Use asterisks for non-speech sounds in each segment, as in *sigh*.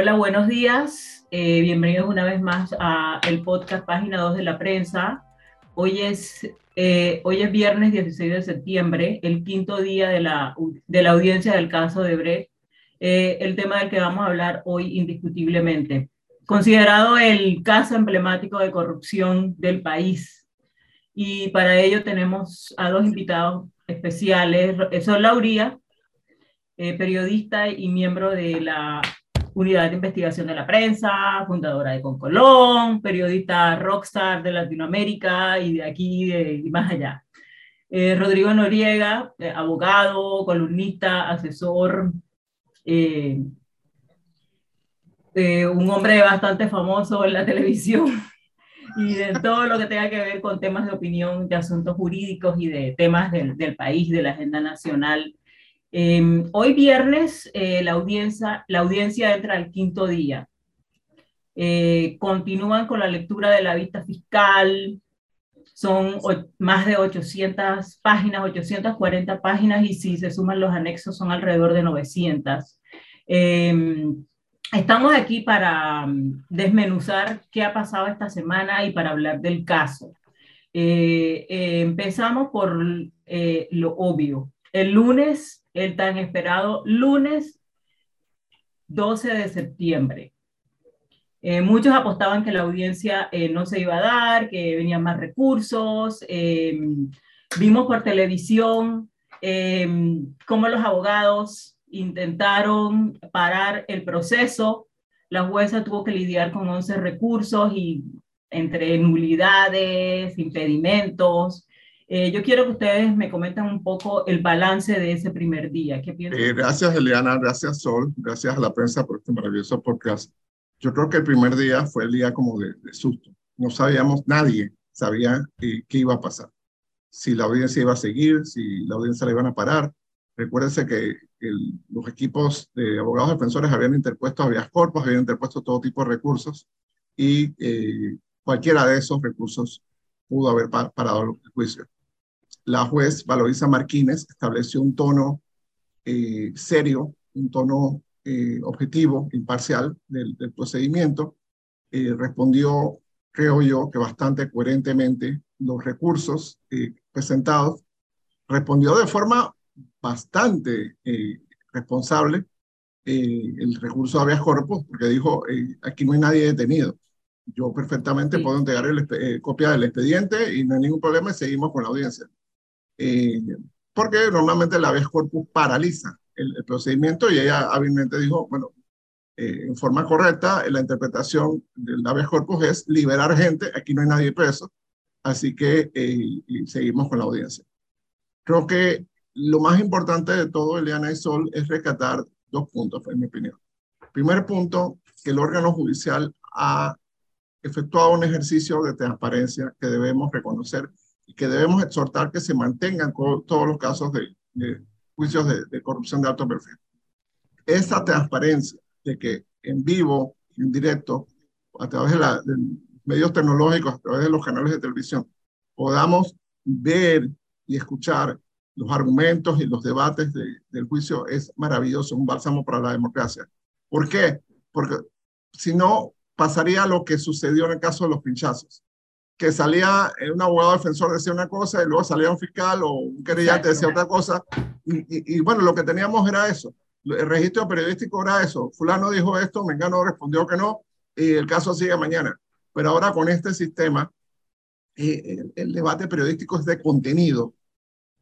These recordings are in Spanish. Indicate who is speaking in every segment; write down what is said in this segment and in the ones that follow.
Speaker 1: Hola, buenos días. Eh, bienvenidos una vez más a el podcast Página 2 de la Prensa. Hoy es, eh, hoy es viernes 16 de septiembre, el quinto día de la, de la audiencia del caso de Brecht. Eh, el tema del que vamos a hablar hoy indiscutiblemente. Considerado el caso emblemático de corrupción del país. Y para ello tenemos a dos invitados especiales. Son Lauría, periodista y miembro de la Unidad de Investigación de la Prensa, fundadora de Concolón, periodista rockstar de Latinoamérica y de aquí y más allá. Eh, Rodrigo Noriega, eh, abogado, columnista, asesor, eh, un hombre bastante famoso en la *laughs* televisión y de todo lo que tenga que ver con temas de opinión, de asuntos jurídicos y de temas del, del país, de la agenda nacional Em, hoy viernes eh, la, audiencia, la audiencia entra al quinto día. Eh, continúan con la lectura de la vista fiscal. Son más de 800 páginas, 840 páginas y si se suman los anexos son alrededor de 900. Em, estamos aquí para mm, desmenuzar qué ha pasado esta semana y para hablar del caso. Eh, empezamos por lo obvio. El lunes el tan esperado lunes 12 de septiembre. Eh, muchos apostaban que la audiencia eh, no se iba a dar, que venían más recursos. Eh, vimos por televisión cómo los abogados intentaron parar el proceso. La jueza tuvo que lidiar con 11 recursos y entre nulidades, impedimentos, eh, yo quiero que ustedes me comenten un poco el balance de ese primer día. ¿Qué
Speaker 2: eh, gracias, Eliana. Gracias, Sol. Gracias a la prensa por este maravilloso podcast. Yo creo que el primer día fue el día como de, susto. No sabíamos, nadie sabía eh, qué iba a pasar. Si la audiencia iba a seguir, si la audiencia la iban a parar. Recuérdense que los equipos de abogados defensores habían interpuesto habeas corpus, habían interpuesto todo tipo de recursos y cualquiera de esos recursos pudo haber parado el juicio la juez Valoriza Martínez estableció un tono eh, serio, un tono eh, objetivo, imparcial del, procedimiento. Eh, respondió, creo yo, que bastante coherentemente los recursos presentados. Respondió de forma bastante responsable el recurso de habeas corpus, porque dijo, aquí no hay nadie detenido. Yo perfectamente puedo entregar el, copia del expediente y no hay ningún problema y seguimos con la audiencia. Eh, porque normalmente la habeas corpus paraliza el, procedimiento y ella hábilmente dijo, bueno, eh, en forma correcta, la interpretación del habeas corpus es liberar gente, aquí no hay nadie preso, así que eh, seguimos con la audiencia. Creo que lo más importante de todo, Eliana y Sol, es rescatar dos puntos, en mi opinión. Primer punto, que el órgano judicial ha efectuado un ejercicio de transparencia que debemos reconocer y que debemos exhortar que se mantengan todos los casos de, juicios de, corrupción de alto perfil. Esa transparencia de que en vivo, en directo, a través de, la, medios tecnológicos, a través de los canales de televisión, podamos ver y escuchar los argumentos y los debates del juicio es maravilloso, un bálsamo para la democracia. ¿Por qué? Porque si no, pasaría lo que sucedió en el caso de los pinchazos que salía un abogado defensor decía una cosa y luego salía un fiscal o un querellante decía otra cosa. Y, bueno, lo que teníamos era eso. El registro periodístico era eso. Fulano dijo esto, Mengano respondió que no y el caso sigue mañana. Pero ahora con este sistema, eh, el, debate periodístico es de contenido,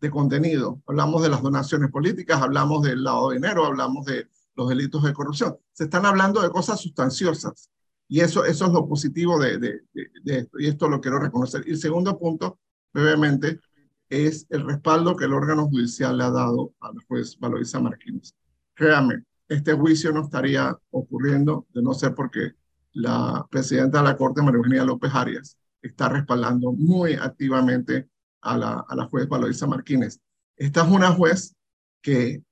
Speaker 2: de contenido. Hablamos de las donaciones políticas, hablamos del lado de dinero, hablamos de los delitos de corrupción. Se están hablando de cosas sustanciosas y eso, eso es lo positivo de, de, de, esto, y esto lo quiero reconocer. Y el segundo punto, brevemente, es el respaldo que el órgano judicial le ha dado a la juez Valoriza Martínez. Créame, este juicio no estaría ocurriendo de no ser porque la presidenta de la Corte, María Eugenia López Arias, está respaldando muy activamente a la, a la juez Valoriza Martínez. Esta es una juez que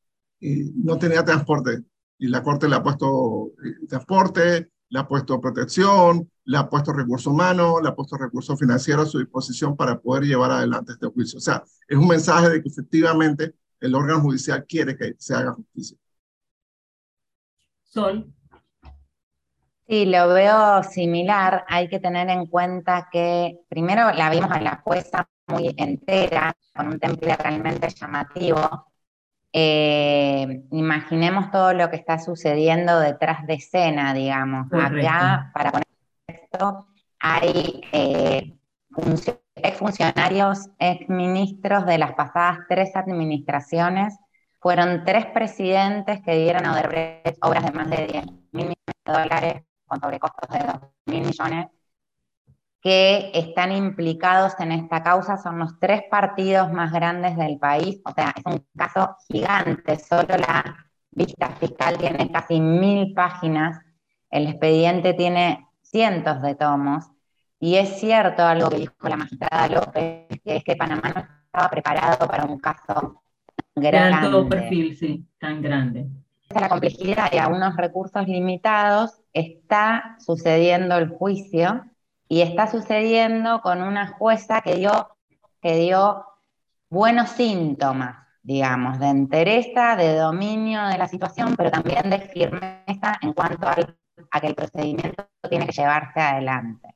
Speaker 2: eh, no tenía transporte y la Corte le ha puesto eh, transporte, le ha puesto protección, le ha puesto recursos humanos, le ha puesto recursos financieros a su disposición para poder llevar adelante este juicio. O sea, es un mensaje de que efectivamente el órgano judicial quiere que se haga justicia.
Speaker 1: Sol.
Speaker 3: Sí, lo veo similar. Hay que tener en cuenta que primero la vimos a la jueza muy entera, con un temple realmente llamativo. Eh, imaginemos todo lo que está sucediendo detrás de escena, digamos. Acá, para poner esto, hay eh, exfuncionarios, exministros de las pasadas tres administraciones. Fueron tres presidentes que dieron a obras de más de 10 mil millones de dólares con sobrecostos de 2 mil millones que están implicados en esta causa son los tres partidos más grandes del país, o sea, es un caso gigante, solo la vista fiscal tiene casi mil páginas, el expediente tiene cientos de tomos, y es cierto algo que dijo la magistrada López, que es que Panamá no estaba preparado para un caso
Speaker 1: grande. todo perfil, sí, tan grande.
Speaker 3: La complejidad y a unos recursos limitados. Está sucediendo el juicio y está sucediendo con una jueza que dio, que dio buenos síntomas, digamos, de entereza, de dominio de la situación, pero también de firmeza en cuanto a que el procedimiento tiene que llevarse adelante.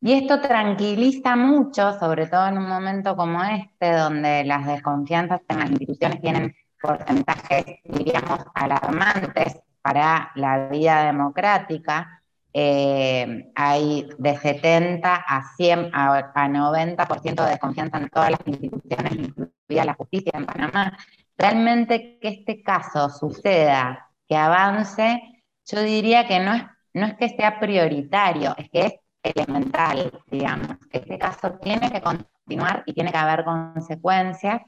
Speaker 3: Y esto tranquiliza mucho, sobre todo en un momento como este, donde las desconfianzas en las instituciones tienen porcentajes, diríamos, alarmantes para la vida democrática, eh, hay de 70 a 100 a, 90% de desconfianza en todas las instituciones, incluida la justicia en Panamá. Realmente que este caso suceda, que avance, yo diría que no es, no es que sea prioritario, es que es elemental, digamos. Este caso tiene que continuar y tiene que haber consecuencias,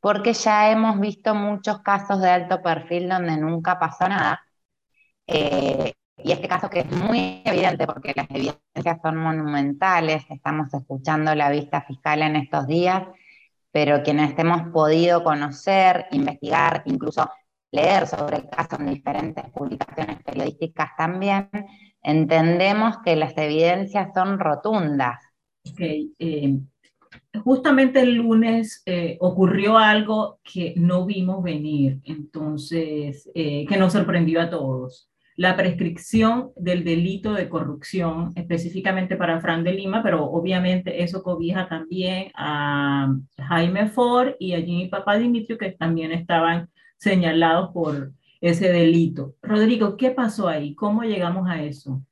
Speaker 3: porque ya hemos visto muchos casos de alto perfil donde nunca pasó nada. Eh, y este caso que es muy evidente porque las evidencias son monumentales, estamos escuchando la vista fiscal en estos días, pero quienes hemos podido conocer, investigar, incluso leer sobre el caso en diferentes publicaciones periodísticas también, entendemos que las evidencias son rotundas.
Speaker 1: Eh, justamente el lunes eh, ocurrió algo que no vimos venir, entonces, eh, que nos sorprendió a todos la prescripción del delito de corrupción, específicamente para Fran de Lima, pero obviamente eso cobija también a Jaime Ford y a Jimmy Papá Dimitrio, que también estaban señalados por ese delito. Rodrigo, ¿qué pasó ahí? ¿Cómo llegamos a eso?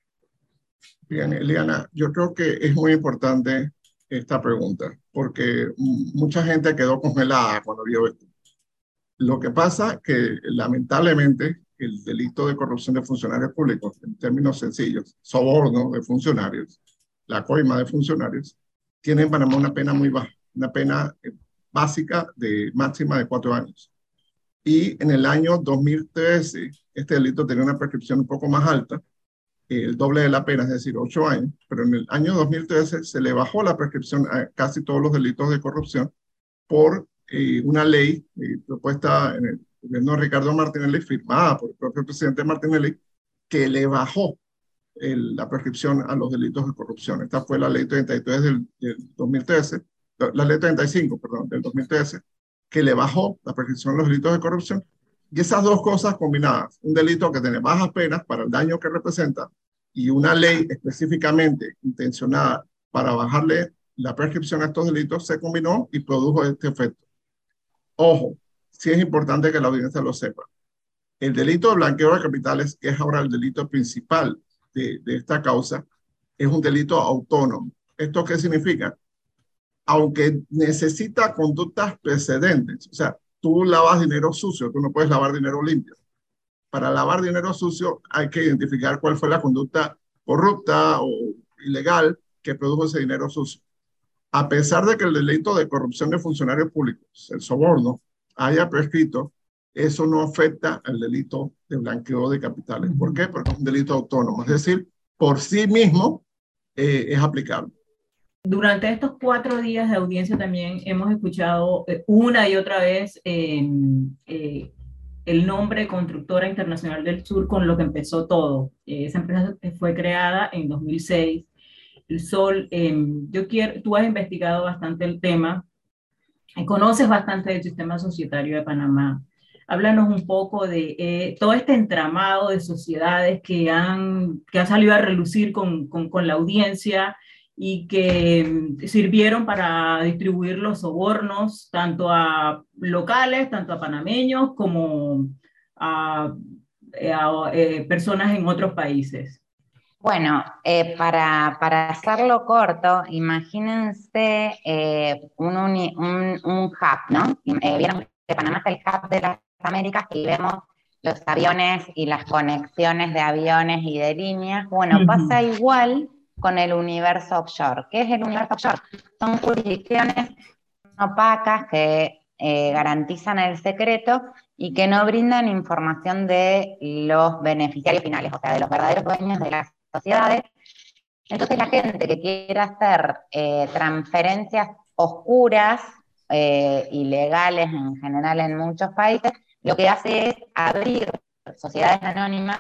Speaker 2: Bien, Eliana, yo creo que es muy importante esta pregunta, porque mucha gente quedó congelada cuando vio esto. Lo que pasa que lamentablemente el delito de corrupción de funcionarios públicos, en términos sencillos, soborno de funcionarios, la coima de funcionarios, tiene en Panamá una pena muy baja, una pena eh, básica de máxima de cuatro años. Y en el año 2013, este delito tenía una prescripción un poco más alta, el doble de la pena, es decir, ocho años, pero en el año 2013 se le bajó la prescripción a casi todos los delitos de corrupción por eh, una ley eh, propuesta en el gobierno Ricardo Martinelli, firmada por el propio presidente Martinelli, que le bajó la prescripción a los delitos de corrupción. Esta fue la ley 33 del, 2013, la ley 35, perdón, del 2013, que le bajó la prescripción a los delitos de corrupción. Y esas dos cosas combinadas, un delito que tiene bajas penas para el daño que representa y una ley específicamente intencionada para bajarle la prescripción a estos delitos, se combinó y produjo este efecto. Ojo, sí es importante que la audiencia lo sepa. El delito de blanqueo de capitales, que es ahora el delito principal de, de esta causa, es un delito autónomo. ¿Esto qué significa? Aunque necesita conductas precedentes, o sea, tú lavas dinero sucio, tú no puedes lavar dinero limpio. Para lavar dinero sucio hay que identificar cuál fue la conducta corrupta o ilegal que produjo ese dinero sucio. A pesar de que el delito de corrupción de funcionarios públicos, el soborno, haya prescrito, eso no afecta al delito de blanqueo de capitales. ¿Por qué? Porque es un delito autónomo, es decir, por sí mismo eh, es aplicable.
Speaker 1: Durante estos cuatro días de audiencia también hemos escuchado eh, una y otra vez em, eh, el nombre Constructora Internacional del Sur con lo que empezó todo. esa empresa fue creada en 2006. El Sol, em, yo quiero, tú has investigado bastante el tema Conoces bastante del sistema societario de Panamá. Háblanos un poco de eh, todo este entramado de sociedades que han, que han salido a relucir con, con, la audiencia y que mm, sirvieron para distribuir los sobornos tanto a locales, tanto a panameños como a, eh, eh, personas en otros países.
Speaker 3: Bueno, eh, para, para, hacerlo corto, imagínense eh, un, un, un, hub, ¿no? Vieron que Panamá es el hub de las Américas y vemos los aviones y las conexiones de aviones y de líneas. Bueno, uh -huh. pasa igual con el universo offshore. ¿Qué es el universo offshore? Son jurisdicciones opacas que eh, garantizan el secreto y que no brindan información de los beneficiarios finales, o sea, de los verdaderos dueños de las sociedades. Entonces la gente que quiera hacer eh, transferencias oscuras, eh, ilegales en general en muchos países, lo que hace es abrir sociedades anónimas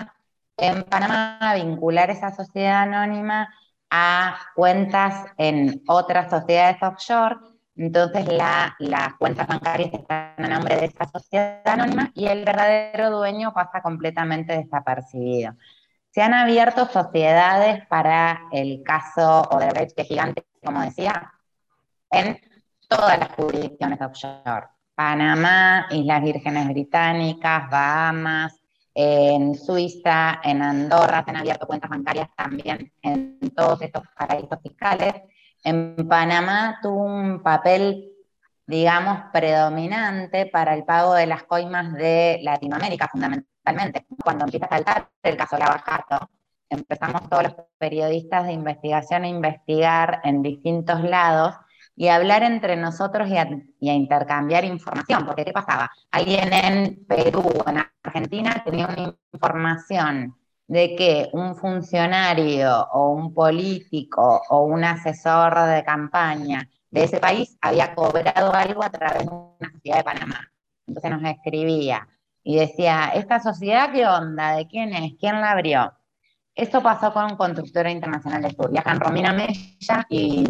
Speaker 3: en Panamá, vincular esa sociedad anónima a cuentas en otras sociedades offshore. Entonces la, las cuentas bancarias están a nombre de esa sociedad anónima y el verdadero dueño pasa completamente desapercibido. Se han abierto sociedades para el caso Odebrecht, que es gigante, como decía, en todas las jurisdicciones offshore. Panamá, Islas Vírgenes Británicas, Bahamas, en Suiza, en Andorra, se han abierto cuentas bancarias también en todos estos paraísos fiscales. En Panamá tuvo un papel, digamos, predominante para el pago de las coimas de Latinoamérica, fundamentalmente. Cuando empieza a saltar el caso Lavajato, empezamos todos los periodistas de investigación a investigar en distintos lados y hablar entre nosotros y a, y a, intercambiar información, porque ¿qué pasaba? Alguien en Perú o en Argentina tenía una información de que un funcionario o un político o un asesor de campaña de ese país había cobrado algo a través de una sociedad de Panamá. Entonces nos escribía y decía, ¿esta sociedad qué onda? ¿De quién es? ¿Quién la abrió? Eso pasó con Constructora Internacional de Sur. Viajan Romina Mella y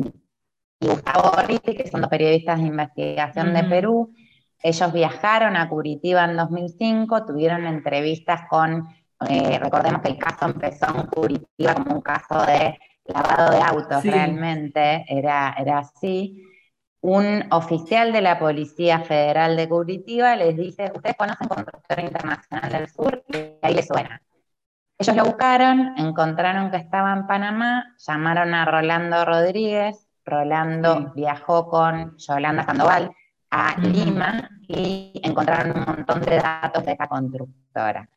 Speaker 3: y Gustavo Gorriti, que son dos periodistas de investigación de Perú. Ellos viajaron a Curitiba en 2005, tuvieron entrevistas con, eh, recordemos que el caso empezó en Curitiba como un caso de lavado de autos, sí. realmente era, era así. Un oficial de la Policía Federal de Curitiba les dice, ustedes conocen Constructora Internacional del Sur, y ahí les suena. Ellos lo buscaron, encontraron que estaba en Panamá, llamaron a Rolando Rodríguez, Rolando sí. viajó con Yolanda Sandoval a Lima y encontraron un montón de datos de esta constructora.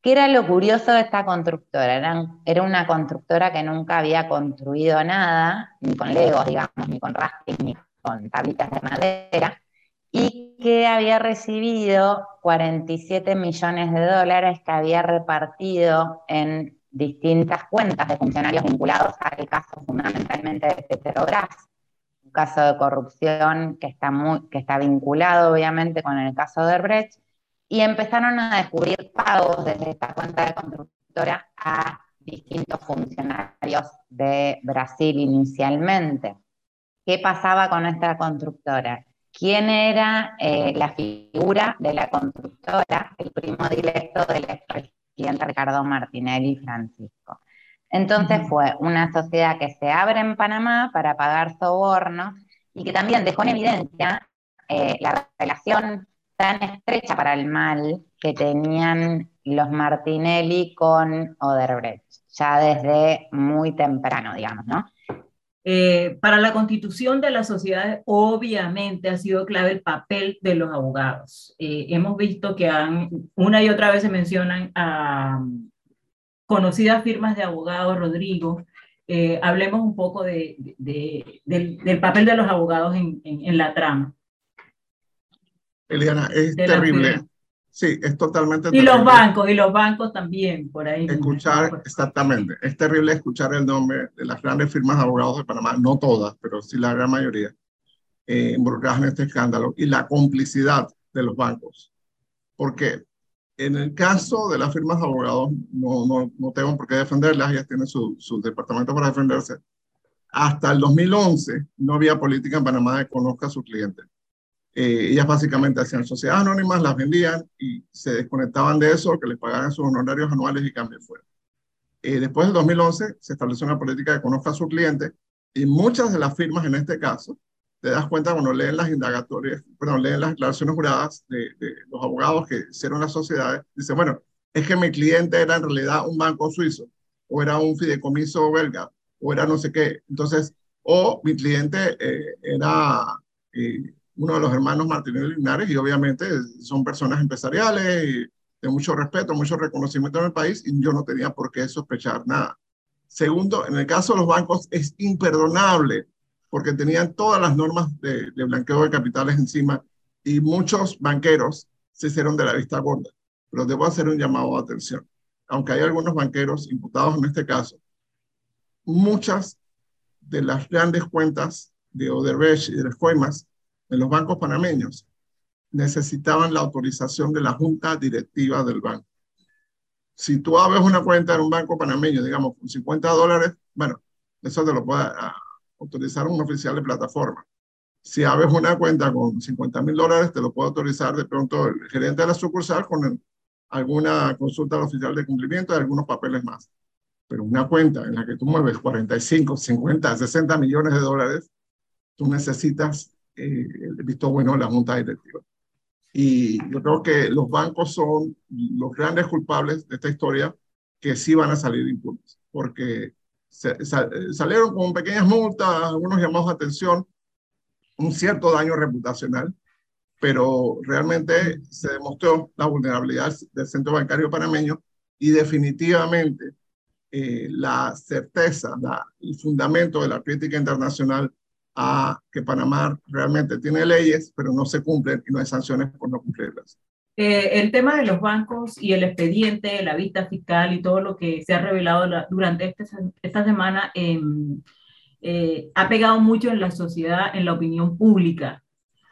Speaker 3: ¿Qué era lo curioso de esta constructora? Era, era una constructora que nunca había construido nada, ni con legos, digamos, ni con rafting, ni con tablitas de madera, y que había recibido 47 millones de dólares que había repartido en distintas cuentas de funcionarios vinculados al caso fundamentalmente de Petrobras, un caso de corrupción que está, muy, que está vinculado obviamente con el caso de Brecht, y empezaron a descubrir pagos desde esta cuenta de constructora a distintos funcionarios de Brasil inicialmente. ¿Qué pasaba con esta constructora? ¿Quién era eh, la figura de la constructora, el primo directo del expresidente presidente Ricardo Martinelli Francisco. Entonces fue una sociedad que se abre en Panamá para pagar sobornos y que también dejó en evidencia eh, la relación tan estrecha para el mal que tenían los Martinelli con Oderbrecht, ya desde muy temprano, digamos, ¿no?
Speaker 1: Eh, para la constitución de la sociedad, obviamente ha sido clave el papel de los abogados. Eh, hemos visto que han, una y otra vez se mencionan a um, conocidas firmas de abogados, Rodrigo. Eh, hablemos un poco de, de, de, del, papel de los abogados en, en, en la trama.
Speaker 2: Eliana, es terrible. Sí, es totalmente
Speaker 1: Y terrible. los bancos, y los bancos también, por ahí.
Speaker 2: Escuchar, exactamente. Es terrible escuchar el nombre de las grandes firmas de abogados de Panamá, no todas, pero sí la gran mayoría, eh, involucradas en este escándalo, y la complicidad de los bancos. Porque en el caso de las firmas de abogados, no, no, no tengo por qué defenderlas, ellas tienen su, su departamento para defenderse. Hasta el 2011 no había política en Panamá de conozca a su cliente. Eh, ellas básicamente hacían sociedades anónimas, las vendían y se desconectaban de eso, que les pagaran sus honorarios anuales y cambio fuera. Eh, después del 2011 se estableció una política que conozca a su cliente y muchas de las firmas en este caso, te das cuenta cuando leen las indagatorias, perdón, leen las declaraciones juradas de, de los abogados que hicieron las sociedades, dicen, bueno, es que mi cliente era en realidad un banco suizo, o era un fideicomiso belga, o era no sé qué. Entonces, o mi cliente eh, era eh, uno de los hermanos Martínez Linares y obviamente son personas empresariales y de mucho respeto, mucho reconocimiento en el país y yo no tenía por qué sospechar nada. Segundo, en el caso de los bancos es imperdonable porque tenían todas las normas de, de blanqueo de capitales encima y muchos banqueros se hicieron de la vista gorda. Pero debo hacer un llamado de atención. Aunque hay algunos banqueros imputados en este caso, muchas de las grandes cuentas de Odebrecht y de las coimas en los bancos panameños necesitaban la autorización de la junta directiva del banco. Si tú abres una cuenta en un banco panameño, digamos, con 50 dólares, bueno, eso te lo puede ah, autorizar un oficial de plataforma. Si abres una cuenta con 50 mil dólares, te lo puede autorizar de pronto el gerente de la sucursal con alguna consulta al oficial de cumplimiento y algunos papeles más. Pero una cuenta en la que tú mueves 45, 50, 60 millones de dólares, tú necesitas eh, el visto bueno de la junta directiva. Y yo creo que los bancos son los grandes culpables de esta historia que sí van a salir impunes, porque salieron con pequeñas multas, algunos llamados de atención, un cierto daño reputacional, pero realmente se demostró la vulnerabilidad del centro bancario panameño y definitivamente eh, la certeza, la, el fundamento de la crítica internacional a que Panamá realmente tiene leyes, pero no se cumplen y no hay sanciones por no cumplirlas.
Speaker 1: Eh, el tema de los bancos y el expediente, la vista fiscal y todo lo que se ha revelado durante este, esta semana em, eh, ha pegado mucho en la sociedad, en la opinión pública.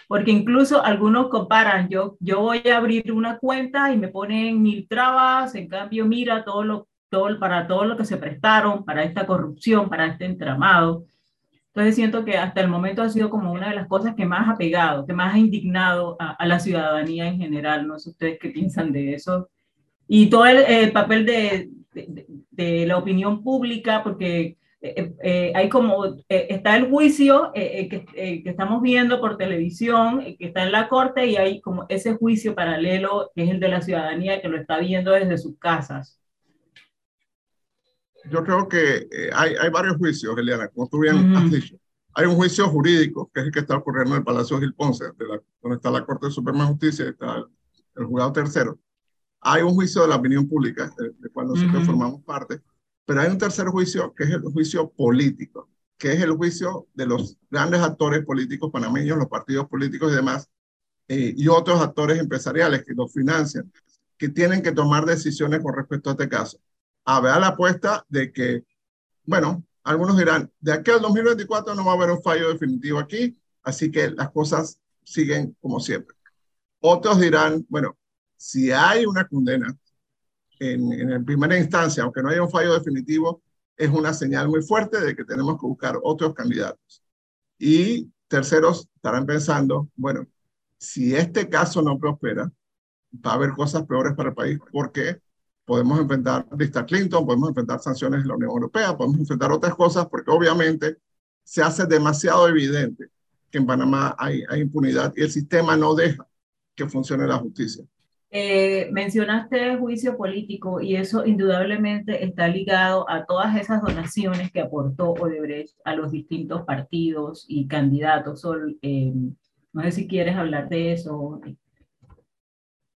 Speaker 1: Porque incluso algunos comparan, yo, yo voy a abrir una cuenta y me ponen mil trabas, en cambio mira todo lo, todo, para todo lo que se prestaron, para esta corrupción, para este entramado. Entonces siento que hasta el momento ha sido como una de las cosas que más ha pegado, que más ha indignado a, la ciudadanía en general. No sé ustedes qué piensan de eso. Y todo el, papel de, de, la opinión pública, porque eh, eh, hay como, eh, está el juicio que, que, estamos viendo por televisión, que está en la corte, y hay como ese juicio paralelo, que es el de la ciudadanía, que lo está viendo desde sus casas
Speaker 2: yo creo que eh, hay, hay, varios juicios, Eliana, como tú bien has dicho. Hay un juicio jurídico, que es el que está ocurriendo en el Palacio Gil Ponce, donde está la Corte de Suprema Justicia, está el, el, juzgado tercero. Hay un juicio de la opinión pública, de, cual nosotros formamos parte, pero hay un tercer juicio, que es el juicio político, que es el juicio de los grandes actores políticos panameños, los partidos políticos y demás, eh, y otros actores empresariales que los financian, que tienen que tomar decisiones con respecto a este caso ver la apuesta de que, bueno, algunos dirán, de aquí al 2024 no va a haber un fallo definitivo aquí, así que las cosas siguen como siempre. Otros dirán, bueno, si hay una condena en, en primera instancia, aunque no haya un fallo definitivo, es una señal muy fuerte de que tenemos que buscar otros candidatos. Y terceros estarán pensando, bueno, si este caso no prospera, va a haber cosas peores para el país. ¿Por qué? Podemos enfrentar lista Clinton, podemos enfrentar sanciones de la Unión Europea, podemos enfrentar otras cosas, porque obviamente se hace demasiado evidente que en Panamá hay, hay impunidad y el sistema no deja que funcione la justicia.
Speaker 1: Eh, mencionaste juicio político y eso indudablemente está ligado a todas esas donaciones que aportó Odebrecht a los distintos partidos y candidatos. Sol, eh, no sé si quieres hablar de eso.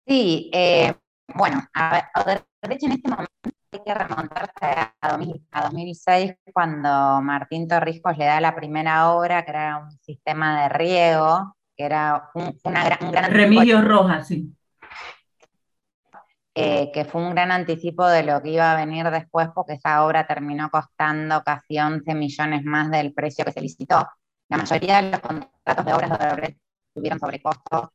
Speaker 3: Sí, eh, bueno, a, Odebrecht en este momento hay que remontarse a, 2006 cuando Martín Torrijos le da la primera obra, que era un sistema de riego, que era un, una gran, un gran...
Speaker 1: Rojas, sí.
Speaker 3: Eh, que fue un gran anticipo de lo que iba a venir después, porque esa obra terminó costando casi 11 millones más del precio que se licitó. La mayoría de los contratos de obras de Odebrecht tuvieron sobrecostos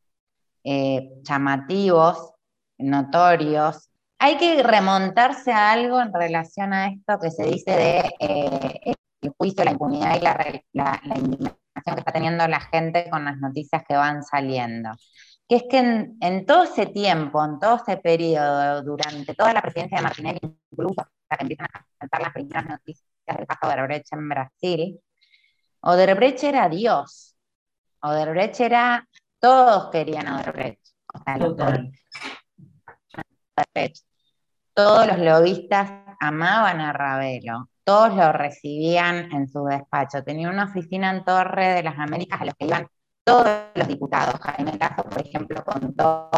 Speaker 3: eh, llamativos notorios. Hay que remontarse a algo en relación a esto que se dice de eh, el juicio, la impunidad y la, indignación que está teniendo la gente con las noticias que van saliendo. Que es que en, todo ese tiempo, en todo ese periodo, durante toda la presidencia de Martinelli, incluso hasta que empiezan a saltar las primeras noticias del caso de Odebrecht en Brasil, Odebrecht era Dios. Odebrecht era, todos querían Todos los lobistas amaban a Ravelo todos lo recibían en su despacho. Tenía una oficina en Torre de las Américas a los que iban todos los diputados. Jaime Caso, por ejemplo, contó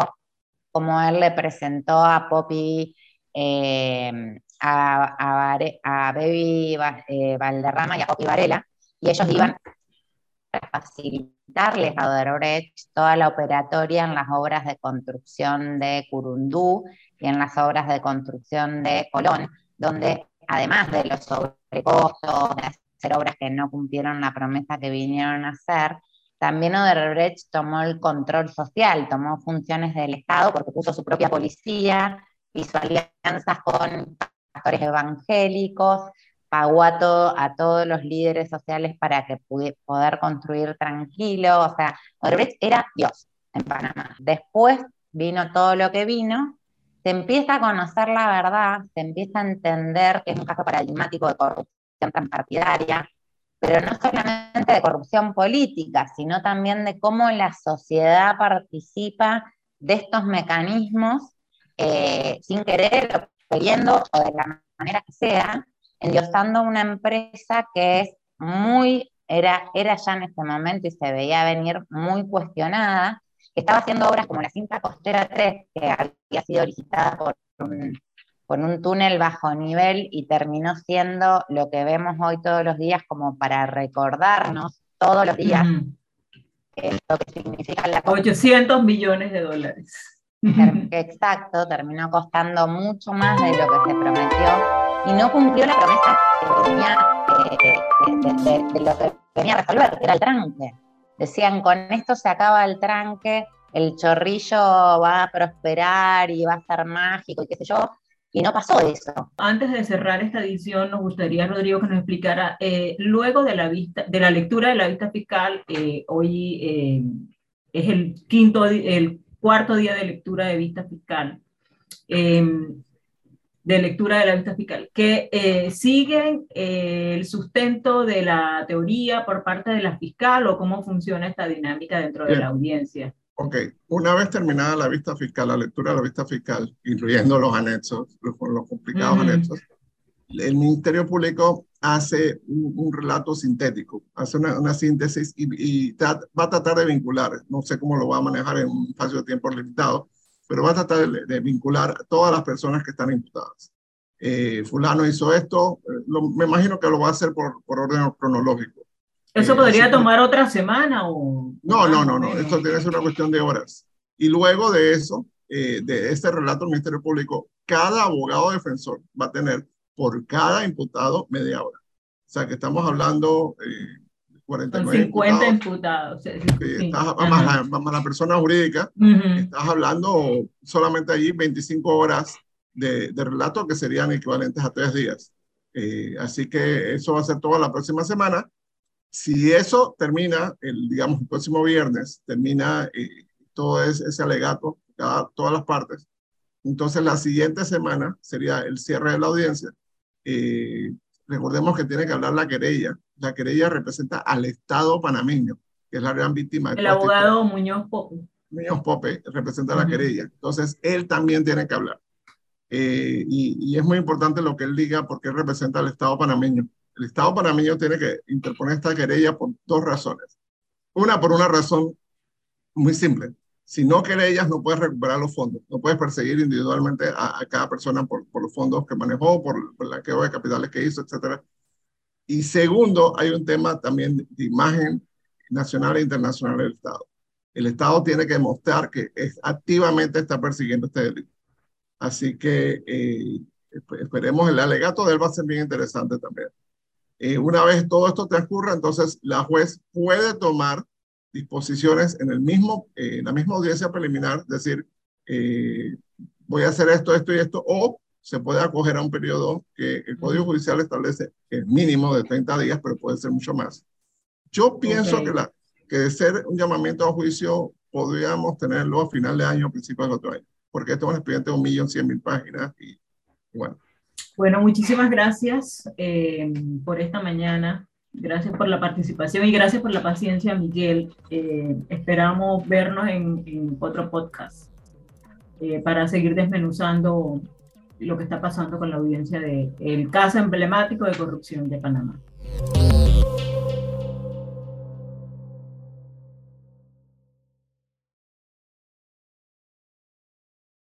Speaker 3: cómo él le presentó a Poppy, eh, a, a, Baby eh, Valderrama y a Poppy Varela, y ellos iban facilitarles a Odebrecht toda la operatoria en las obras de construcción de Curundú y en las obras de construcción de Colón, donde además de los sobrecostos, de hacer obras que no cumplieron la promesa que vinieron a hacer, también Odebrecht tomó el control social, tomó funciones del Estado porque puso su propia policía, hizo alianzas con pastores evangélicos, pagó a, a todos los líderes sociales para que pudiera poder construir tranquilo. O sea, Odebrecht era Dios en Panamá. Después vino todo lo que vino se empieza a conocer la verdad, se empieza a entender que es un caso paradigmático de corrupción transpartidaria, pero no solamente de corrupción política, sino también de cómo la sociedad participa de estos mecanismos eh, sin querer o queriendo o de la manera que sea, endiosando una empresa que es muy, era, era ya en este momento y se veía venir muy cuestionada, estaba haciendo obras como la cinta costera 3, que había sido licitada por un, un túnel bajo nivel y terminó siendo lo que vemos hoy todos los días como para recordarnos todos los días lo que significa la...
Speaker 1: 800 millones de dólares.
Speaker 3: Exacto, terminó costando mucho más de lo que se prometió y no cumplió la promesa que venía, eh, de, lo que venía a resolver, que era el tranque. Decían, con esto se acaba el tranque, el chorrillo va a prosperar y va a ser mágico y qué sé yo, y no pasó eso.
Speaker 1: Antes de cerrar esta edición, nos gustaría, Rodrigo, que nos explicara, eh, luego de la, vista, de la lectura de la vista fiscal, eh, hoy eh, es el, quinto, el cuarto día de lectura de vista fiscal, de lectura de la vista fiscal, que eh, siguen eh, el sustento de la teoría por parte de la fiscal o cómo funciona esta dinámica dentro de la audiencia.
Speaker 2: Ok, una vez terminada la vista fiscal, la lectura de la vista fiscal, incluyendo los anexos, los, los complicados anexos, el Ministerio Público hace un, relato sintético, hace una, una síntesis y, y va a tratar de vincular, no sé cómo lo va a manejar en un espacio de tiempo limitado, pero va a tratar de, vincular a todas las personas que están imputadas. Eh, fulano hizo esto, eh, me imagino que lo va a hacer por, por orden cronológico.
Speaker 1: ¿Eso eh, podría tomar otra semana o...?
Speaker 2: No, no, no, no, esto tiene que ser una cuestión de horas. Y luego de eso, de este relato del Ministerio Público, cada abogado defensor va a tener por cada imputado media hora. O sea que estamos hablando
Speaker 1: 49 50 imputados.
Speaker 2: más, la, persona jurídica, estás hablando solamente allí 25 horas de, de, relato que serían equivalentes a tres días. Eh, así que eso va a ser toda la próxima semana. Si eso termina, el, digamos, el próximo viernes, termina eh, todo ese, ese alegato, cada, todas las partes, entonces la siguiente semana sería el cierre de la audiencia. Eh, recordemos que tiene que hablar la querella. La querella representa al Estado panameño, que es la gran víctima.
Speaker 1: El abogado Muñoz Pope.
Speaker 2: Muñoz Pope representa la querella. Entonces, él también tiene que hablar. Eh, y, es muy importante lo que él diga porque él representa al Estado panameño. El Estado panameño tiene que interponer esta querella por dos razones. Una, por una razón muy simple. Si no querellas, no puedes recuperar los fondos. No puedes perseguir individualmente a, cada persona por, por, los fondos que manejó, por, por la quebra de capitales que hizo, etcétera. Y segundo, hay un tema también de imagen nacional e internacional del Estado. El Estado tiene que demostrar que es, activamente está persiguiendo este delito. Así que eh, esperemos, el alegato de él va a ser bien interesante también. Eh, una vez todo esto transcurra, entonces la juez puede tomar disposiciones en, el mismo, eh, en la misma audiencia preliminar, decir, eh, voy a hacer esto, esto y esto, o se puede acoger a un periodo que el Código Judicial establece, que es mínimo de 30 días, pero puede ser mucho más, Yo pienso que, la, que de ser un llamamiento a juicio podríamos tenerlo a final de año, principio del otro año, porque esto es un expediente de un millón cien mil páginas y, bueno.
Speaker 1: Bueno, muchísimas gracias eh, por esta mañana. Gracias por la participación y gracias por la paciencia, Miguel. Eh, esperamos vernos en, otro podcast eh, para seguir desmenuzando lo que está pasando con la audiencia del caso emblemático de corrupción de Panamá.